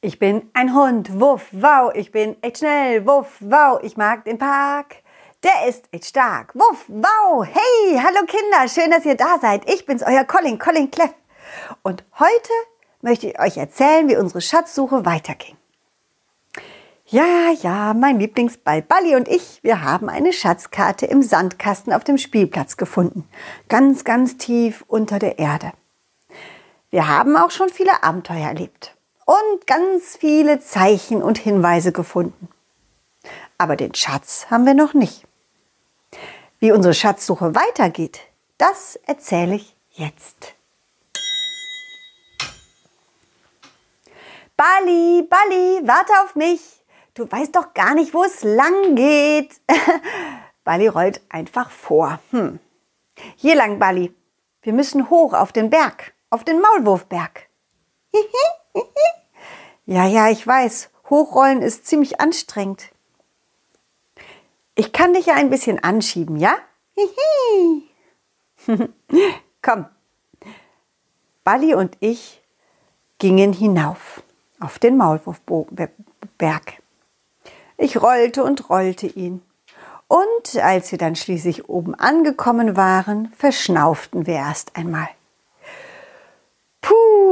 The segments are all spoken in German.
Ich bin ein Hund, wuff, wow, ich bin echt schnell, wuff, wow, ich mag den Park. Der ist echt stark, wuff, wow, hey, hallo Kinder, schön, dass ihr da seid. Ich bin's, euer Colin, Colin Cleff. Und heute möchte ich euch erzählen, wie unsere Schatzsuche weiterging. Ja, ja, mein Lieblingsball Balli und ich, wir haben eine Schatzkarte im Sandkasten auf dem Spielplatz gefunden. Ganz, ganz tief unter der Erde. Wir haben auch schon viele Abenteuer erlebt und ganz viele Zeichen und Hinweise gefunden. Aber den Schatz haben wir noch nicht. Wie unsere Schatzsuche weitergeht, das erzähle ich jetzt. Bali, Bali, warte auf mich. Du weißt doch gar nicht, wo es lang geht. Bali rollt einfach vor. Hm. Hier lang, Bali. Wir müssen hoch auf den Berg, auf den Maulwurfberg. Ja, ja, ich weiß. Hochrollen ist ziemlich anstrengend. Ich kann dich ja ein bisschen anschieben, ja? Komm. Bali und ich gingen hinauf auf den Maulwurfberg. Ich rollte und rollte ihn. Und als wir dann schließlich oben angekommen waren, verschnauften wir erst einmal.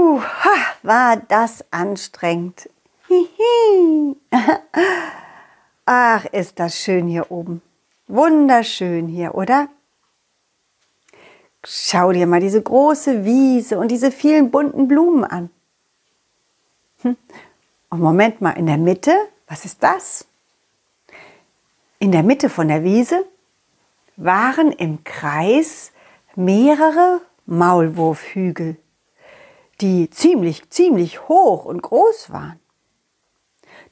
Puh, war das anstrengend. Ach, ist das schön hier oben. Wunderschön hier, oder? Schau dir mal diese große Wiese und diese vielen bunten Blumen an. Hm. Und Moment mal, in der Mitte, was ist das? In der Mitte von der Wiese waren im Kreis mehrere Maulwurfhügel, die ziemlich, ziemlich hoch und groß waren.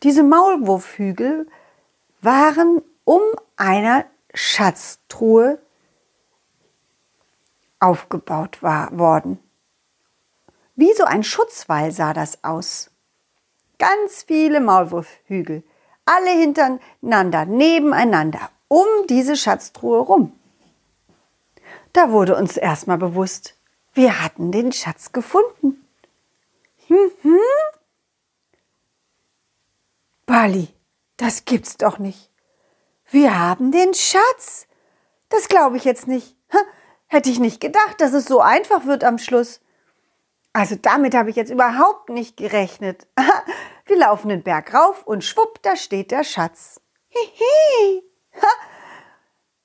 Diese Maulwurfhügel waren um einer Schatztruhe aufgebaut war, worden. Wie so ein Schutzwall sah das aus. Ganz viele Maulwurfhügel alle hintereinander, nebeneinander, um diese Schatztruhe rum. Da wurde uns erstmal bewusst, wir hatten den Schatz gefunden. Hm, hm? Bali, das gibt's doch nicht. Wir haben den Schatz. Das glaube ich jetzt nicht. Hätte ich nicht gedacht, dass es so einfach wird am Schluss. Also damit habe ich jetzt überhaupt nicht gerechnet. Wir laufen den Berg rauf und schwupp, da steht der Schatz. Hihi.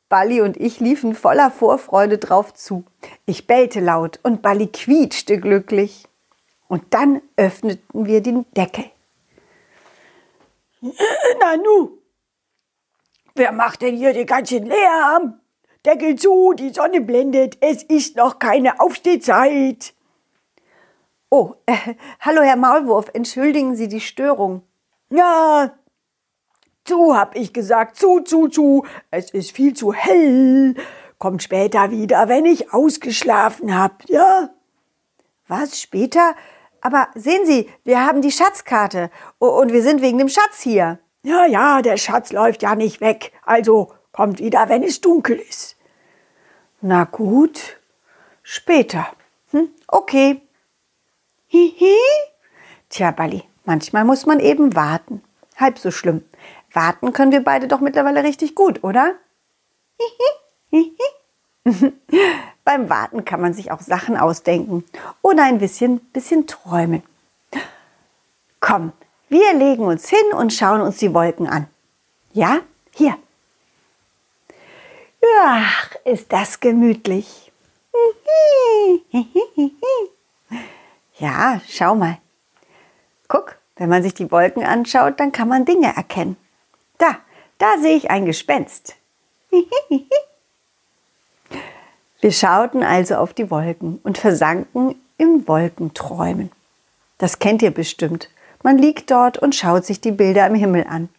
Balli und ich liefen voller Vorfreude drauf zu. Ich bellte laut und Balli quietschte glücklich. Und dann öffneten wir den Deckel. Nanu, wer macht denn hier den ganzen Lärm? Deckel zu, die Sonne blendet, es ist noch keine Aufstehzeit. Oh, äh, hallo Herr Maulwurf, entschuldigen Sie die Störung. Ja, zu, hab ich gesagt, zu, zu, zu. Es ist viel zu hell. Kommt später wieder, wenn ich ausgeschlafen hab, ja? Was, später? Aber sehen Sie, wir haben die Schatzkarte und wir sind wegen dem Schatz hier. Ja, ja, der Schatz läuft ja nicht weg. Also kommt wieder, wenn es dunkel ist. Na gut, später. Hm, okay. Hihi. Tja, Balli, manchmal muss man eben warten. Halb so schlimm. Warten können wir beide doch mittlerweile richtig gut, oder? Hihi. Hihi. Beim Warten kann man sich auch Sachen ausdenken oder ein bisschen, bisschen träumen. Komm, wir legen uns hin und schauen uns die Wolken an. Ja, hier. Ach, ist das gemütlich. Ja, schau mal. Guck, wenn man sich die Wolken anschaut, dann kann man Dinge erkennen. Da, da sehe ich ein Gespenst. Wir schauten also auf die Wolken und versanken im Wolkenträumen. Das kennt ihr bestimmt. Man liegt dort und schaut sich die Bilder im Himmel an.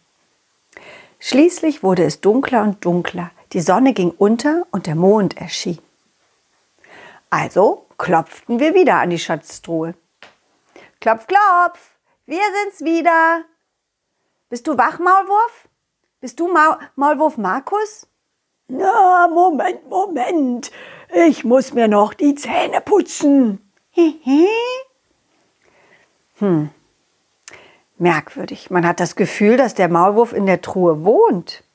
Schließlich wurde es dunkler und dunkler. Die Sonne ging unter und der Mond erschien. Also klopften wir wieder an die Schatztruhe. Klopf, klopf, wir sind's wieder. Bist du wach, Maulwurf? Bist du Ma Maulwurf Markus? Na, Moment, Moment. Ich muss mir noch die Zähne putzen. hm. Merkwürdig. Man hat das Gefühl, dass der Maulwurf in der Truhe wohnt.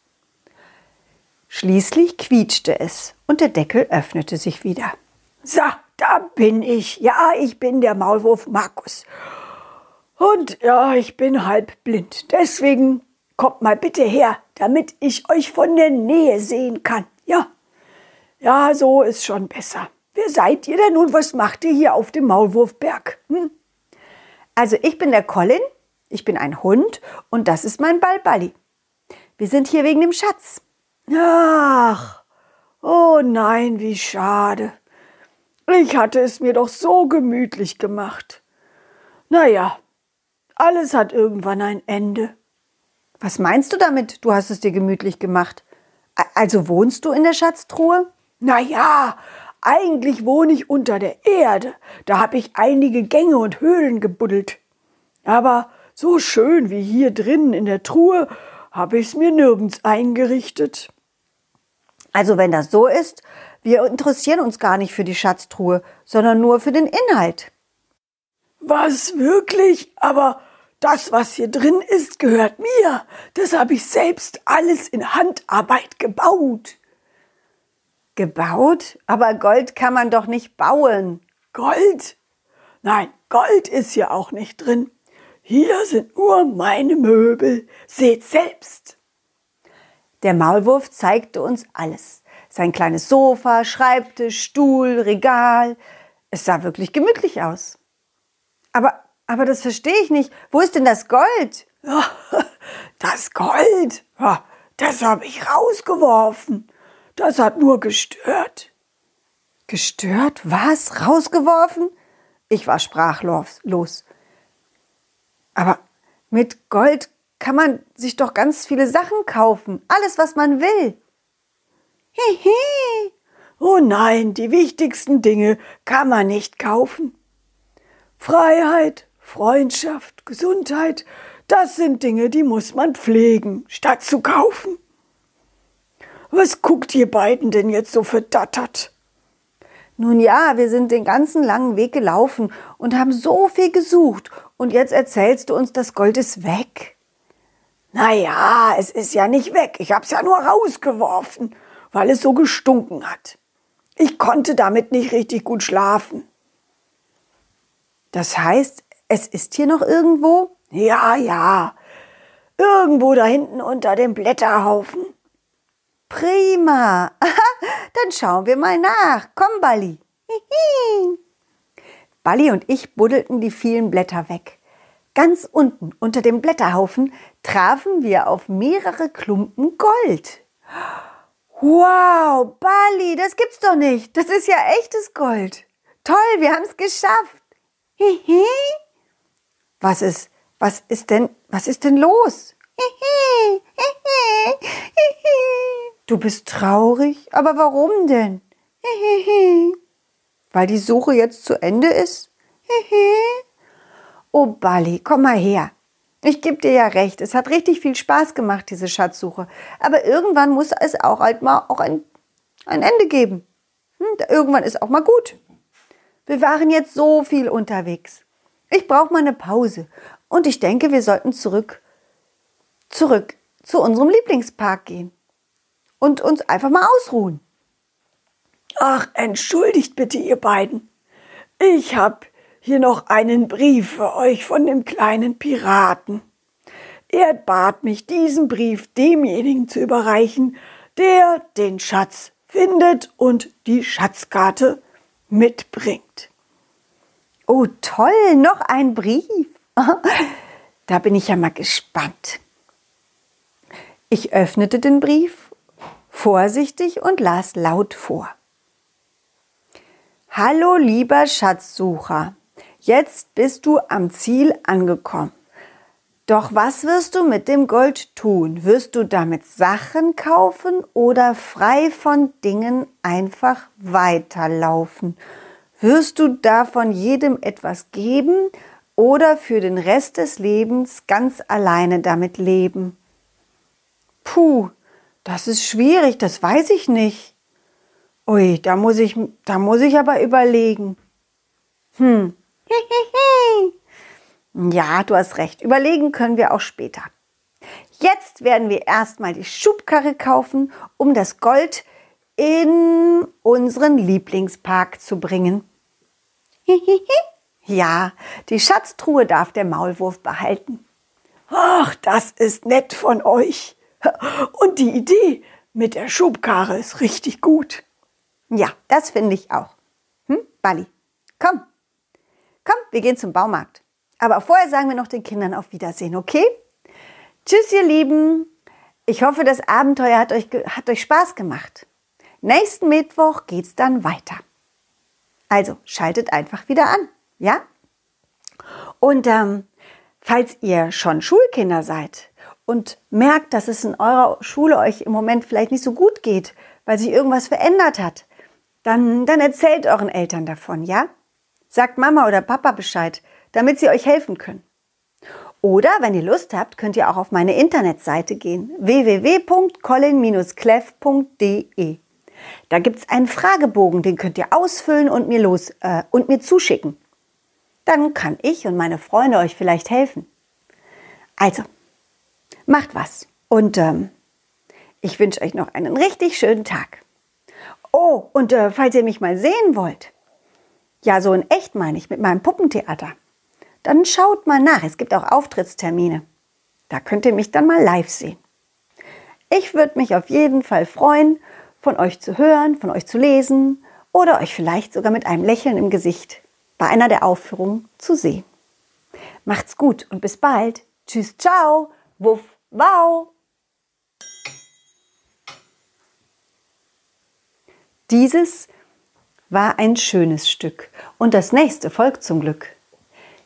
Schließlich quietschte es und der Deckel öffnete sich wieder. So, da bin ich. Ja, ich bin der Maulwurf Markus. Und ja, ich bin halb blind. Deswegen kommt mal bitte her, damit ich euch von der Nähe sehen kann. Ja, ja, so ist schon besser. Wer seid ihr denn und was macht ihr hier auf dem Maulwurfberg? Hm? Also ich bin der Colin, ich bin ein Hund und das ist mein Balballi. Wir sind hier wegen dem Schatz. Ach, oh nein, wie schade. Ich hatte es mir doch so gemütlich gemacht. Naja, alles hat irgendwann ein Ende. Was meinst du damit, du hast es dir gemütlich gemacht? Also wohnst du in der Schatztruhe? Na ja, eigentlich wohne ich unter der Erde. Da habe ich einige Gänge und Höhlen gebuddelt. Aber so schön wie hier drinnen in der Truhe habe ich es mir nirgends eingerichtet. Also wenn das so ist, wir interessieren uns gar nicht für die Schatztruhe, sondern nur für den Inhalt. Was wirklich? Aber das, was hier drin ist, gehört mir. Das habe ich selbst alles in Handarbeit gebaut. Gebaut? Aber Gold kann man doch nicht bauen. Gold? Nein, Gold ist hier auch nicht drin. Hier sind nur meine Möbel. Seht selbst. Der Maulwurf zeigte uns alles. Sein kleines Sofa, Schreibtisch, Stuhl, Regal. Es sah wirklich gemütlich aus. Aber, aber das verstehe ich nicht. Wo ist denn das Gold? Das Gold? Das habe ich rausgeworfen. Das hat nur gestört. Gestört? Was? Rausgeworfen? Ich war sprachlos. Aber mit Gold kann man sich doch ganz viele Sachen kaufen. Alles, was man will. Hihi. Oh nein, die wichtigsten Dinge kann man nicht kaufen. Freiheit, Freundschaft, Gesundheit, das sind Dinge, die muss man pflegen, statt zu kaufen. Was guckt ihr beiden denn jetzt so verdattert? Nun ja, wir sind den ganzen langen Weg gelaufen und haben so viel gesucht. Und jetzt erzählst du uns, das Gold ist weg. Na ja, es ist ja nicht weg. Ich hab's ja nur rausgeworfen, weil es so gestunken hat. Ich konnte damit nicht richtig gut schlafen. Das heißt, es ist hier noch irgendwo? Ja, ja. Irgendwo da hinten unter dem Blätterhaufen. Prima. Dann schauen wir mal nach. Komm, Balli. Balli und ich buddelten die vielen Blätter weg. Ganz unten unter dem Blätterhaufen trafen wir auf mehrere Klumpen Gold. Wow, Balli, das gibt's doch nicht. Das ist ja echtes Gold. Toll, wir haben es geschafft. Hihi. Was ist, was ist denn, was ist denn los? Du bist traurig? Aber warum denn? Weil die Suche jetzt zu Ende ist? Oh, Bali, komm mal her. Ich gebe dir ja recht, es hat richtig viel Spaß gemacht, diese Schatzsuche. Aber irgendwann muss es auch halt mal auch ein, ein Ende geben. Hm, irgendwann ist auch mal gut. Wir waren jetzt so viel unterwegs. Ich brauche mal eine Pause. Und ich denke, wir sollten zurück, zurück zu unserem Lieblingspark gehen und uns einfach mal ausruhen. Ach, entschuldigt bitte, ihr beiden. Ich hab hier noch einen Brief für euch von dem kleinen Piraten. Er bat mich, diesen Brief demjenigen zu überreichen, der den Schatz findet und die Schatzkarte mitbringt. Oh, toll, noch ein Brief. Da bin ich ja mal gespannt. Ich öffnete den Brief vorsichtig und las laut vor. Hallo lieber Schatzsucher, jetzt bist du am Ziel angekommen. Doch was wirst du mit dem Gold tun? Wirst du damit Sachen kaufen oder frei von Dingen einfach weiterlaufen? Wirst du davon jedem etwas geben oder für den Rest des Lebens ganz alleine damit leben? Puh, das ist schwierig, das weiß ich nicht. Ui, da muss ich, da muss ich aber überlegen. Hm. Ja, du hast recht. Überlegen können wir auch später. Jetzt werden wir erstmal die Schubkarre kaufen, um das Gold in unseren Lieblingspark zu bringen. ja, die Schatztruhe darf der Maulwurf behalten. Ach, das ist nett von euch. Und die Idee mit der Schubkarre ist richtig gut. Ja, das finde ich auch. Hm, Bali, komm. Komm, wir gehen zum Baumarkt. Aber vorher sagen wir noch den Kindern auf Wiedersehen, okay? Tschüss, ihr Lieben. Ich hoffe, das Abenteuer hat euch, hat euch Spaß gemacht. Nächsten Mittwoch geht's dann weiter. Also schaltet einfach wieder an, ja? Und ähm, falls ihr schon Schulkinder seid und merkt, dass es in eurer Schule euch im Moment vielleicht nicht so gut geht, weil sich irgendwas verändert hat, dann, dann erzählt euren Eltern davon, ja? Sagt Mama oder Papa Bescheid, damit sie euch helfen können. Oder wenn ihr Lust habt, könnt ihr auch auf meine Internetseite gehen www.colin-cleff.de. Da gibt es einen Fragebogen, den könnt ihr ausfüllen und mir, los, äh, und mir zuschicken. Dann kann ich und meine Freunde euch vielleicht helfen. Also, macht was. Und ähm, ich wünsche euch noch einen richtig schönen Tag. Oh, und äh, falls ihr mich mal sehen wollt, ja, so in echt meine ich, mit meinem Puppentheater, dann schaut mal nach. Es gibt auch Auftrittstermine. Da könnt ihr mich dann mal live sehen. Ich würde mich auf jeden Fall freuen, von euch zu hören, von euch zu lesen oder euch vielleicht sogar mit einem Lächeln im Gesicht bei einer der Aufführungen zu sehen. Macht's gut und bis bald. Tschüss, ciao, wuff, wow. Dieses war ein schönes Stück und das nächste folgt zum Glück.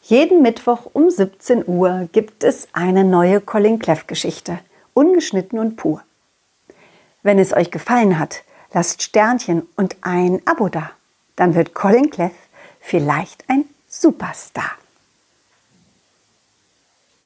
Jeden Mittwoch um 17 Uhr gibt es eine neue Colin Cleff Geschichte, ungeschnitten und pur. Wenn es euch gefallen hat, lasst Sternchen und ein Abo da. Dann wird Colin Cleff vielleicht ein Superstar.